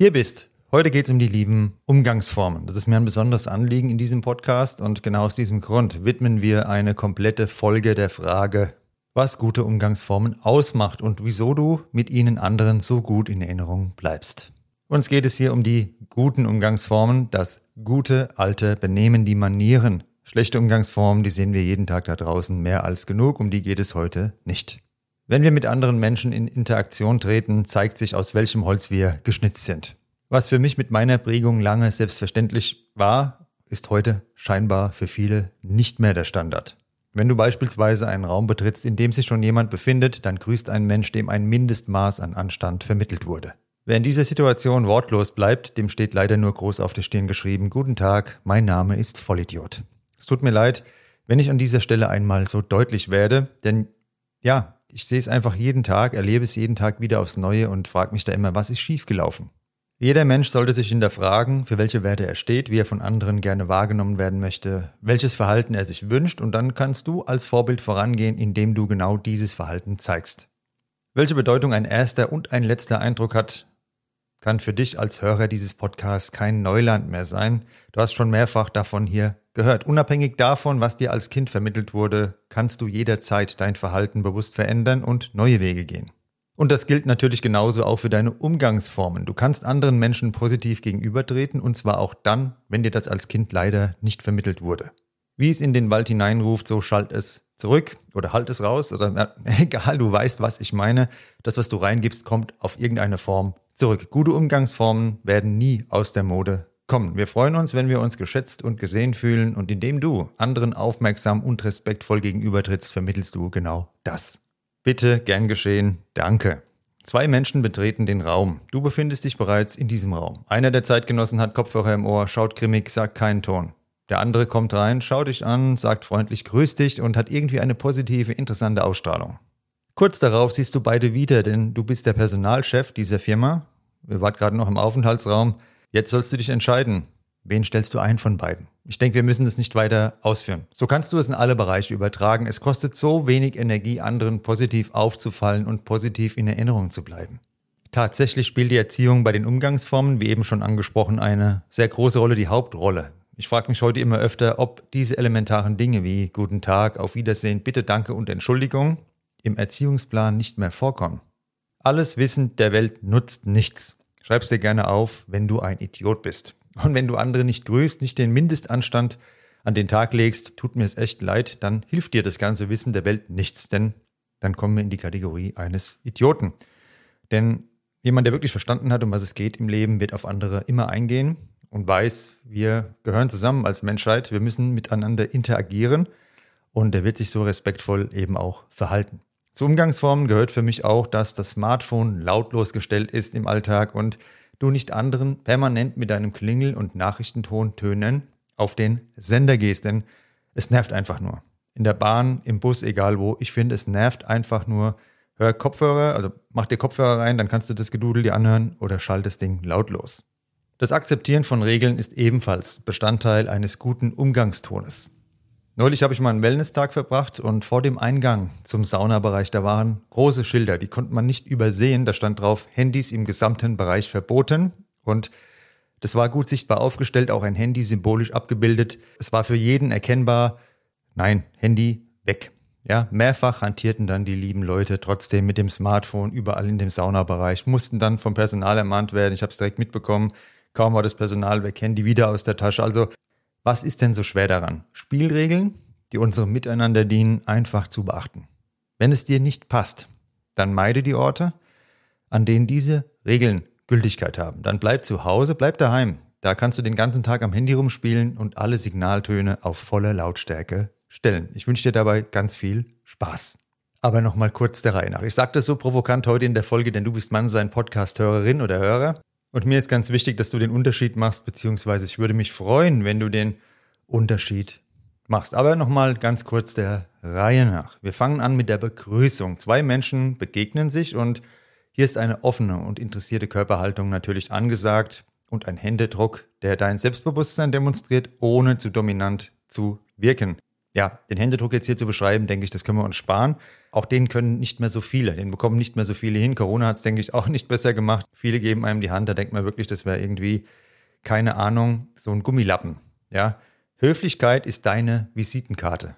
hier bist. Heute geht es um die lieben Umgangsformen. Das ist mir ein besonderes Anliegen in diesem Podcast und genau aus diesem Grund widmen wir eine komplette Folge der Frage, was gute Umgangsformen ausmacht und wieso du mit ihnen anderen so gut in Erinnerung bleibst. Uns geht es hier um die guten Umgangsformen, das gute alte Benehmen, die Manieren. Schlechte Umgangsformen, die sehen wir jeden Tag da draußen mehr als genug, um die geht es heute nicht. Wenn wir mit anderen Menschen in Interaktion treten, zeigt sich, aus welchem Holz wir geschnitzt sind. Was für mich mit meiner Prägung lange selbstverständlich war, ist heute scheinbar für viele nicht mehr der Standard. Wenn du beispielsweise einen Raum betrittst, in dem sich schon jemand befindet, dann grüßt ein Mensch, dem ein Mindestmaß an Anstand vermittelt wurde. Wer in dieser Situation wortlos bleibt, dem steht leider nur groß auf der Stirn geschrieben, Guten Tag, mein Name ist Vollidiot. Es tut mir leid, wenn ich an dieser Stelle einmal so deutlich werde, denn ja, ich sehe es einfach jeden Tag, erlebe es jeden Tag wieder aufs Neue und frage mich da immer, was ist schiefgelaufen? Jeder Mensch sollte sich hinterfragen, für welche Werte er steht, wie er von anderen gerne wahrgenommen werden möchte, welches Verhalten er sich wünscht und dann kannst du als Vorbild vorangehen, indem du genau dieses Verhalten zeigst. Welche Bedeutung ein erster und ein letzter Eindruck hat, kann für dich als Hörer dieses Podcasts kein Neuland mehr sein. Du hast schon mehrfach davon hier gehört. Unabhängig davon, was dir als Kind vermittelt wurde, kannst du jederzeit dein Verhalten bewusst verändern und neue Wege gehen. Und das gilt natürlich genauso auch für deine Umgangsformen. Du kannst anderen Menschen positiv gegenübertreten und zwar auch dann, wenn dir das als Kind leider nicht vermittelt wurde. Wie es in den Wald hineinruft, so schallt es zurück oder halt es raus oder ja, egal, du weißt, was ich meine. Das, was du reingibst, kommt auf irgendeine Form zurück. Gute Umgangsformen werden nie aus der Mode kommen. Wir freuen uns, wenn wir uns geschätzt und gesehen fühlen und indem du anderen aufmerksam und respektvoll gegenübertrittst, vermittelst du genau das. Bitte, gern geschehen, danke. Zwei Menschen betreten den Raum. Du befindest dich bereits in diesem Raum. Einer der Zeitgenossen hat Kopfhörer im Ohr, schaut grimmig, sagt keinen Ton. Der andere kommt rein, schaut dich an, sagt freundlich Grüß dich und hat irgendwie eine positive, interessante Ausstrahlung. Kurz darauf siehst du beide wieder, denn du bist der Personalchef dieser Firma. Wir wart gerade noch im Aufenthaltsraum. Jetzt sollst du dich entscheiden. Wen stellst du ein von beiden? Ich denke, wir müssen das nicht weiter ausführen. So kannst du es in alle Bereiche übertragen. Es kostet so wenig Energie, anderen positiv aufzufallen und positiv in Erinnerung zu bleiben. Tatsächlich spielt die Erziehung bei den Umgangsformen, wie eben schon angesprochen, eine sehr große Rolle, die Hauptrolle. Ich frage mich heute immer öfter, ob diese elementaren Dinge wie Guten Tag, Auf Wiedersehen, Bitte, Danke und Entschuldigung im Erziehungsplan nicht mehr vorkommen. Alles Wissen der Welt nutzt nichts. Schreib's dir gerne auf, wenn du ein Idiot bist. Und wenn du andere nicht grüßt, nicht den Mindestanstand an den Tag legst, tut mir es echt leid, dann hilft dir das ganze Wissen der Welt nichts, denn dann kommen wir in die Kategorie eines Idioten. Denn jemand, der wirklich verstanden hat, um was es geht im Leben, wird auf andere immer eingehen und weiß, wir gehören zusammen als Menschheit, wir müssen miteinander interagieren und er wird sich so respektvoll eben auch verhalten. Zu Umgangsformen gehört für mich auch, dass das Smartphone lautlos gestellt ist im Alltag und du nicht anderen permanent mit deinem Klingel- und Nachrichtenton tönen auf den Sender gehst, denn es nervt einfach nur. In der Bahn, im Bus, egal wo, ich finde, es nervt einfach nur. Hör Kopfhörer, also mach dir Kopfhörer rein, dann kannst du das Gedudel dir anhören oder schalt das Ding lautlos. Das Akzeptieren von Regeln ist ebenfalls Bestandteil eines guten Umgangstones. Neulich habe ich mal einen Wellness-Tag verbracht und vor dem Eingang zum Saunabereich, da waren große Schilder, die konnte man nicht übersehen. Da stand drauf, Handys im gesamten Bereich verboten. Und das war gut sichtbar aufgestellt, auch ein Handy symbolisch abgebildet. Es war für jeden erkennbar, nein, Handy weg. Ja, mehrfach hantierten dann die lieben Leute trotzdem mit dem Smartphone überall in dem Saunabereich, mussten dann vom Personal ermahnt werden. Ich habe es direkt mitbekommen. Kaum war das Personal weg, Handy wieder aus der Tasche. Also was ist denn so schwer daran? Spielregeln, die unserem Miteinander dienen, einfach zu beachten. Wenn es dir nicht passt, dann meide die Orte, an denen diese Regeln Gültigkeit haben. Dann bleib zu Hause, bleib daheim. Da kannst du den ganzen Tag am Handy rumspielen und alle Signaltöne auf volle Lautstärke stellen. Ich wünsche dir dabei ganz viel Spaß. Aber nochmal kurz der Reihe nach. Ich sage das so provokant heute in der Folge, denn du bist Mann, sein Podcast-Hörerin oder Hörer. Und mir ist ganz wichtig, dass du den Unterschied machst, beziehungsweise ich würde mich freuen, wenn du den Unterschied machst. Aber nochmal ganz kurz der Reihe nach. Wir fangen an mit der Begrüßung. Zwei Menschen begegnen sich und hier ist eine offene und interessierte Körperhaltung natürlich angesagt und ein Händedruck, der dein Selbstbewusstsein demonstriert, ohne zu dominant zu wirken. Ja, den Händedruck jetzt hier zu beschreiben, denke ich, das können wir uns sparen. Auch den können nicht mehr so viele, den bekommen nicht mehr so viele hin. Corona hat es, denke ich, auch nicht besser gemacht. Viele geben einem die Hand, da denkt man wirklich, das wäre irgendwie, keine Ahnung, so ein Gummilappen. Ja, Höflichkeit ist deine Visitenkarte.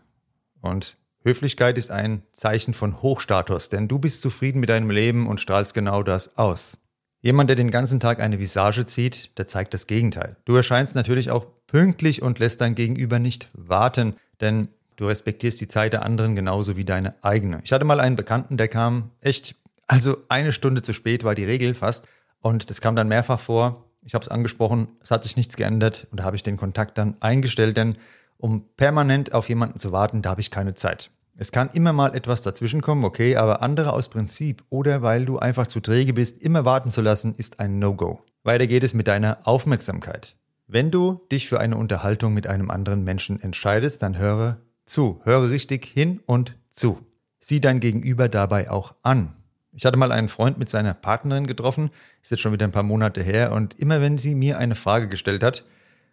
Und Höflichkeit ist ein Zeichen von Hochstatus, denn du bist zufrieden mit deinem Leben und strahlst genau das aus. Jemand, der den ganzen Tag eine Visage zieht, der zeigt das Gegenteil. Du erscheinst natürlich auch pünktlich und lässt dein Gegenüber nicht warten, denn du respektierst die Zeit der anderen genauso wie deine eigene. Ich hatte mal einen Bekannten, der kam echt, also eine Stunde zu spät war die Regel fast und das kam dann mehrfach vor. Ich habe es angesprochen, es hat sich nichts geändert und da habe ich den Kontakt dann eingestellt, denn um permanent auf jemanden zu warten, da habe ich keine Zeit. Es kann immer mal etwas dazwischenkommen, okay, aber andere aus Prinzip oder weil du einfach zu träge bist, immer warten zu lassen, ist ein No-Go. Weiter geht es mit deiner Aufmerksamkeit. Wenn du dich für eine Unterhaltung mit einem anderen Menschen entscheidest, dann höre zu. Höre richtig hin und zu. Sieh dein Gegenüber dabei auch an. Ich hatte mal einen Freund mit seiner Partnerin getroffen, ist jetzt schon wieder ein paar Monate her, und immer wenn sie mir eine Frage gestellt hat,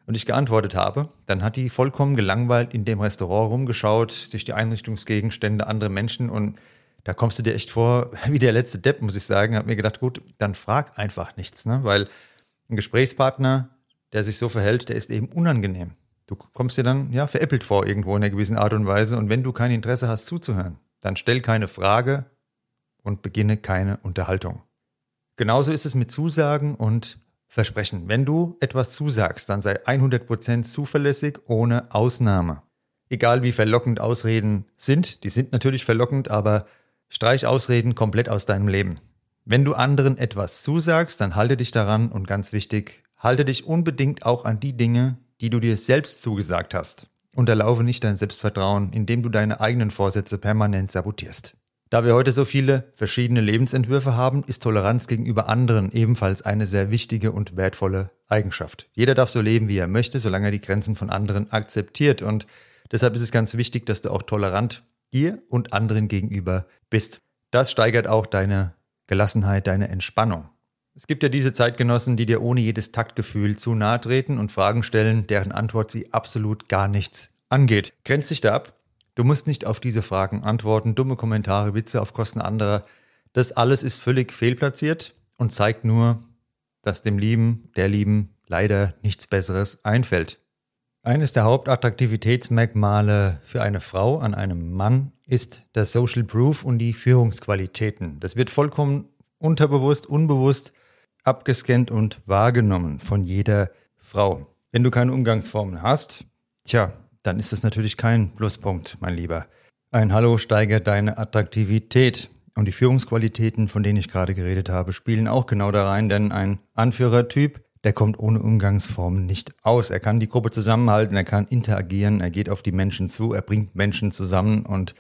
und ich geantwortet habe, dann hat die vollkommen gelangweilt in dem Restaurant rumgeschaut, sich die Einrichtungsgegenstände, andere Menschen und da kommst du dir echt vor wie der letzte Depp, muss ich sagen. Hab mir gedacht, gut, dann frag einfach nichts, ne? Weil ein Gesprächspartner, der sich so verhält, der ist eben unangenehm. Du kommst dir dann ja veräppelt vor irgendwo in einer gewissen Art und Weise und wenn du kein Interesse hast zuzuhören, dann stell keine Frage und beginne keine Unterhaltung. Genauso ist es mit Zusagen und Versprechen. Wenn du etwas zusagst, dann sei 100% zuverlässig ohne Ausnahme. Egal wie verlockend Ausreden sind, die sind natürlich verlockend, aber streich Ausreden komplett aus deinem Leben. Wenn du anderen etwas zusagst, dann halte dich daran und ganz wichtig, halte dich unbedingt auch an die Dinge, die du dir selbst zugesagt hast. Unterlaufe nicht dein Selbstvertrauen, indem du deine eigenen Vorsätze permanent sabotierst. Da wir heute so viele verschiedene Lebensentwürfe haben, ist Toleranz gegenüber anderen ebenfalls eine sehr wichtige und wertvolle Eigenschaft. Jeder darf so leben, wie er möchte, solange er die Grenzen von anderen akzeptiert. Und deshalb ist es ganz wichtig, dass du auch tolerant dir und anderen gegenüber bist. Das steigert auch deine Gelassenheit, deine Entspannung. Es gibt ja diese Zeitgenossen, die dir ohne jedes Taktgefühl zu nahe treten und Fragen stellen, deren Antwort sie absolut gar nichts angeht. Grenzt dich da ab? Du musst nicht auf diese Fragen antworten, dumme Kommentare, Witze auf Kosten anderer. Das alles ist völlig fehlplatziert und zeigt nur, dass dem Lieben, der Lieben leider nichts Besseres einfällt. Eines der Hauptattraktivitätsmerkmale für eine Frau an einem Mann ist der Social Proof und die Führungsqualitäten. Das wird vollkommen unterbewusst, unbewusst abgescannt und wahrgenommen von jeder Frau. Wenn du keine Umgangsformen hast, tja, dann ist es natürlich kein Pluspunkt, mein Lieber. Ein Hallo steigert deine Attraktivität. Und die Führungsqualitäten, von denen ich gerade geredet habe, spielen auch genau da rein, denn ein Anführertyp, der kommt ohne Umgangsformen nicht aus. Er kann die Gruppe zusammenhalten, er kann interagieren, er geht auf die Menschen zu, er bringt Menschen zusammen und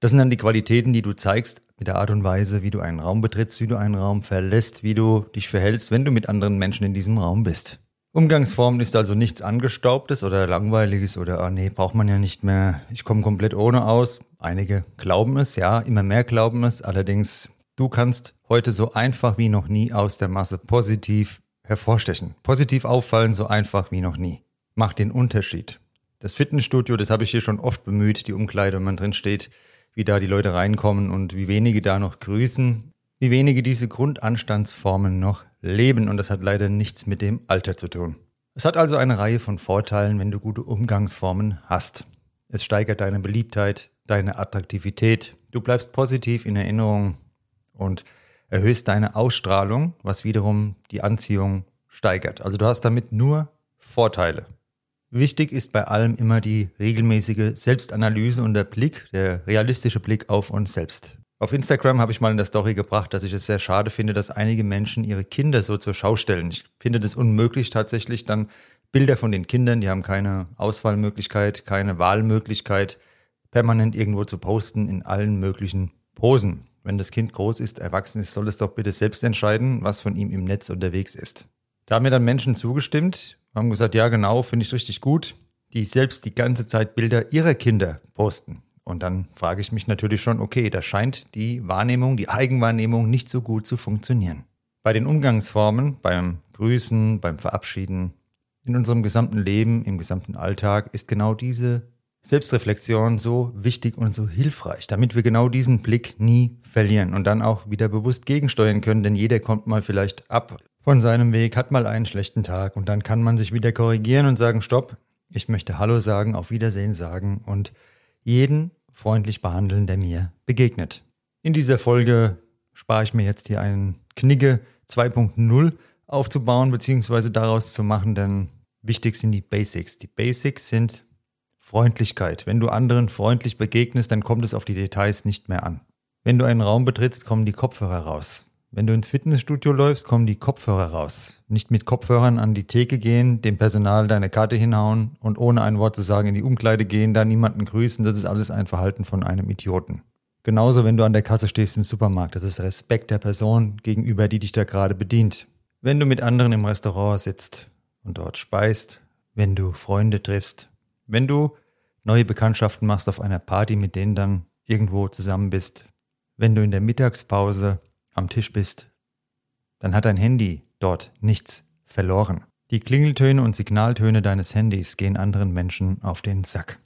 das sind dann die Qualitäten, die du zeigst mit der Art und Weise, wie du einen Raum betrittst, wie du einen Raum verlässt, wie du dich verhältst, wenn du mit anderen Menschen in diesem Raum bist. Umgangsformen ist also nichts Angestaubtes oder Langweiliges oder, ah nee, braucht man ja nicht mehr. Ich komme komplett ohne aus. Einige glauben es, ja, immer mehr glauben es. Allerdings, du kannst heute so einfach wie noch nie aus der Masse positiv hervorstechen. Positiv auffallen, so einfach wie noch nie. Mach den Unterschied. Das Fitnessstudio, das habe ich hier schon oft bemüht, die Umkleide, wenn man drin steht, wie da die Leute reinkommen und wie wenige da noch grüßen, wie wenige diese Grundanstandsformen noch leben und das hat leider nichts mit dem Alter zu tun. Es hat also eine Reihe von Vorteilen, wenn du gute Umgangsformen hast. Es steigert deine Beliebtheit, deine Attraktivität, du bleibst positiv in Erinnerung und erhöhst deine Ausstrahlung, was wiederum die Anziehung steigert. Also du hast damit nur Vorteile. Wichtig ist bei allem immer die regelmäßige Selbstanalyse und der Blick, der realistische Blick auf uns selbst. Auf Instagram habe ich mal in der Story gebracht, dass ich es sehr schade finde, dass einige Menschen ihre Kinder so zur Schau stellen. Ich finde das unmöglich tatsächlich dann Bilder von den Kindern, die haben keine Auswahlmöglichkeit, keine Wahlmöglichkeit, permanent irgendwo zu posten in allen möglichen Posen. Wenn das Kind groß ist, erwachsen ist, soll es doch bitte selbst entscheiden, was von ihm im Netz unterwegs ist. Da haben mir dann Menschen zugestimmt, haben gesagt, ja genau, finde ich richtig gut, die selbst die ganze Zeit Bilder ihrer Kinder posten. Und dann frage ich mich natürlich schon, okay, da scheint die Wahrnehmung, die Eigenwahrnehmung nicht so gut zu funktionieren. Bei den Umgangsformen, beim Grüßen, beim Verabschieden, in unserem gesamten Leben, im gesamten Alltag ist genau diese Selbstreflexion so wichtig und so hilfreich, damit wir genau diesen Blick nie verlieren und dann auch wieder bewusst gegensteuern können, denn jeder kommt mal vielleicht ab von seinem Weg, hat mal einen schlechten Tag und dann kann man sich wieder korrigieren und sagen, stopp, ich möchte Hallo sagen, auf Wiedersehen sagen und jeden freundlich behandeln, der mir begegnet. In dieser Folge spare ich mir jetzt hier einen Knigge 2.0 aufzubauen bzw. daraus zu machen, denn wichtig sind die Basics. Die Basics sind Freundlichkeit. Wenn du anderen freundlich begegnest, dann kommt es auf die Details nicht mehr an. Wenn du einen Raum betrittst, kommen die Kopfhörer raus. Wenn du ins Fitnessstudio läufst, kommen die Kopfhörer raus. Nicht mit Kopfhörern an die Theke gehen, dem Personal deine Karte hinhauen und ohne ein Wort zu sagen in die Umkleide gehen, da niemanden grüßen, das ist alles ein Verhalten von einem Idioten. Genauso, wenn du an der Kasse stehst im Supermarkt, das ist Respekt der Person gegenüber, die dich da gerade bedient. Wenn du mit anderen im Restaurant sitzt und dort speist, wenn du Freunde triffst, wenn du neue Bekanntschaften machst auf einer Party, mit denen dann irgendwo zusammen bist, wenn du in der Mittagspause am Tisch bist, dann hat dein Handy dort nichts verloren. Die Klingeltöne und Signaltöne deines Handys gehen anderen Menschen auf den Sack.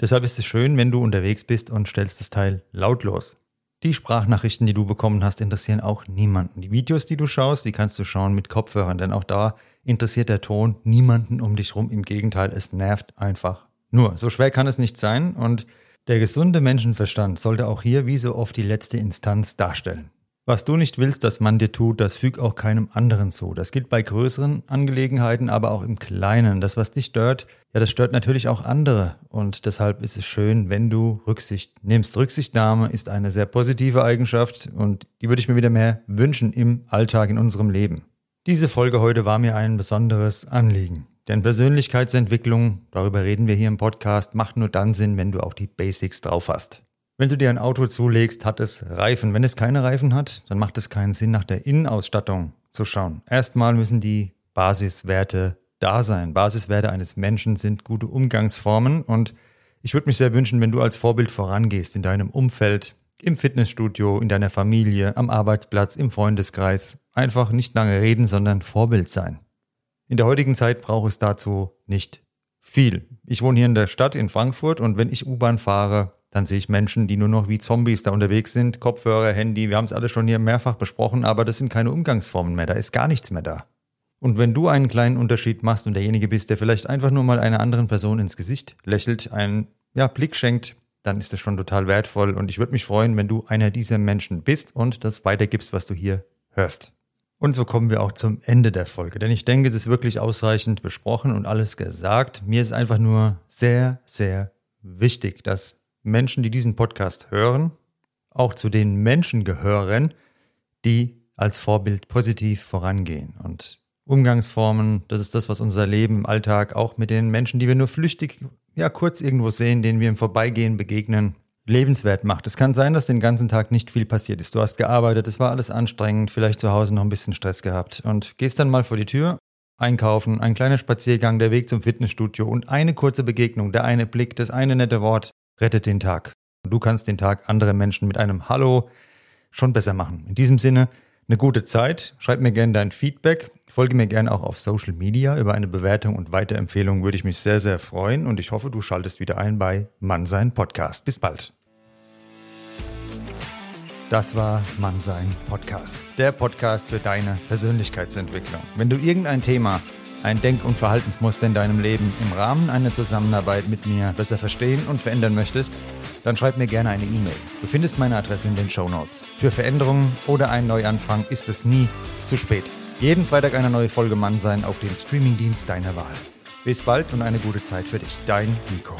Deshalb ist es schön, wenn du unterwegs bist und stellst das Teil lautlos. Die Sprachnachrichten, die du bekommen hast, interessieren auch niemanden. Die Videos, die du schaust, die kannst du schauen mit Kopfhörern, denn auch da interessiert der Ton niemanden um dich rum. Im Gegenteil, es nervt einfach nur. So schwer kann es nicht sein und der gesunde Menschenverstand sollte auch hier wie so oft die letzte Instanz darstellen. Was du nicht willst, dass man dir tut, das füg auch keinem anderen zu. Das gilt bei größeren Angelegenheiten, aber auch im Kleinen. Das, was dich stört, ja, das stört natürlich auch andere. Und deshalb ist es schön, wenn du Rücksicht nimmst. Rücksichtnahme ist eine sehr positive Eigenschaft und die würde ich mir wieder mehr wünschen im Alltag, in unserem Leben. Diese Folge heute war mir ein besonderes Anliegen. Denn Persönlichkeitsentwicklung, darüber reden wir hier im Podcast, macht nur dann Sinn, wenn du auch die Basics drauf hast. Wenn du dir ein Auto zulegst, hat es Reifen. Wenn es keine Reifen hat, dann macht es keinen Sinn, nach der Innenausstattung zu schauen. Erstmal müssen die Basiswerte da sein. Basiswerte eines Menschen sind gute Umgangsformen und ich würde mich sehr wünschen, wenn du als Vorbild vorangehst in deinem Umfeld, im Fitnessstudio, in deiner Familie, am Arbeitsplatz, im Freundeskreis. Einfach nicht lange reden, sondern Vorbild sein. In der heutigen Zeit braucht es dazu nicht viel. Ich wohne hier in der Stadt in Frankfurt und wenn ich U-Bahn fahre, dann sehe ich Menschen, die nur noch wie Zombies da unterwegs sind. Kopfhörer, Handy, wir haben es alle schon hier mehrfach besprochen, aber das sind keine Umgangsformen mehr, da ist gar nichts mehr da. Und wenn du einen kleinen Unterschied machst und derjenige bist, der vielleicht einfach nur mal einer anderen Person ins Gesicht lächelt, einen ja, Blick schenkt, dann ist das schon total wertvoll. Und ich würde mich freuen, wenn du einer dieser Menschen bist und das weitergibst, was du hier hörst. Und so kommen wir auch zum Ende der Folge, denn ich denke, es ist wirklich ausreichend besprochen und alles gesagt. Mir ist einfach nur sehr, sehr wichtig, dass Menschen, die diesen Podcast hören, auch zu den Menschen gehören, die als Vorbild positiv vorangehen. Und Umgangsformen, das ist das, was unser Leben im Alltag auch mit den Menschen, die wir nur flüchtig, ja kurz irgendwo sehen, denen wir im Vorbeigehen begegnen, lebenswert macht. Es kann sein, dass den ganzen Tag nicht viel passiert ist. Du hast gearbeitet, es war alles anstrengend, vielleicht zu Hause noch ein bisschen Stress gehabt und gehst dann mal vor die Tür, einkaufen, ein kleiner Spaziergang, der Weg zum Fitnessstudio und eine kurze Begegnung, der eine Blick, das eine nette Wort rettet den Tag. Du kannst den Tag andere Menschen mit einem Hallo schon besser machen. In diesem Sinne, eine gute Zeit. Schreib mir gerne dein Feedback. Folge mir gerne auch auf Social Media. Über eine Bewertung und Weiterempfehlung würde ich mich sehr, sehr freuen. Und ich hoffe, du schaltest wieder ein bei Mannsein Podcast. Bis bald. Das war Mannsein Podcast. Der Podcast für deine Persönlichkeitsentwicklung. Wenn du irgendein Thema ein Denk- und Verhaltensmuster in deinem Leben im Rahmen einer Zusammenarbeit mit mir besser verstehen und verändern möchtest, dann schreib mir gerne eine E-Mail. Du findest meine Adresse in den Show Notes. Für Veränderungen oder einen Neuanfang ist es nie zu spät. Jeden Freitag eine neue Folge Mann sein auf dem Streamingdienst deiner Wahl. Bis bald und eine gute Zeit für dich. Dein Nico.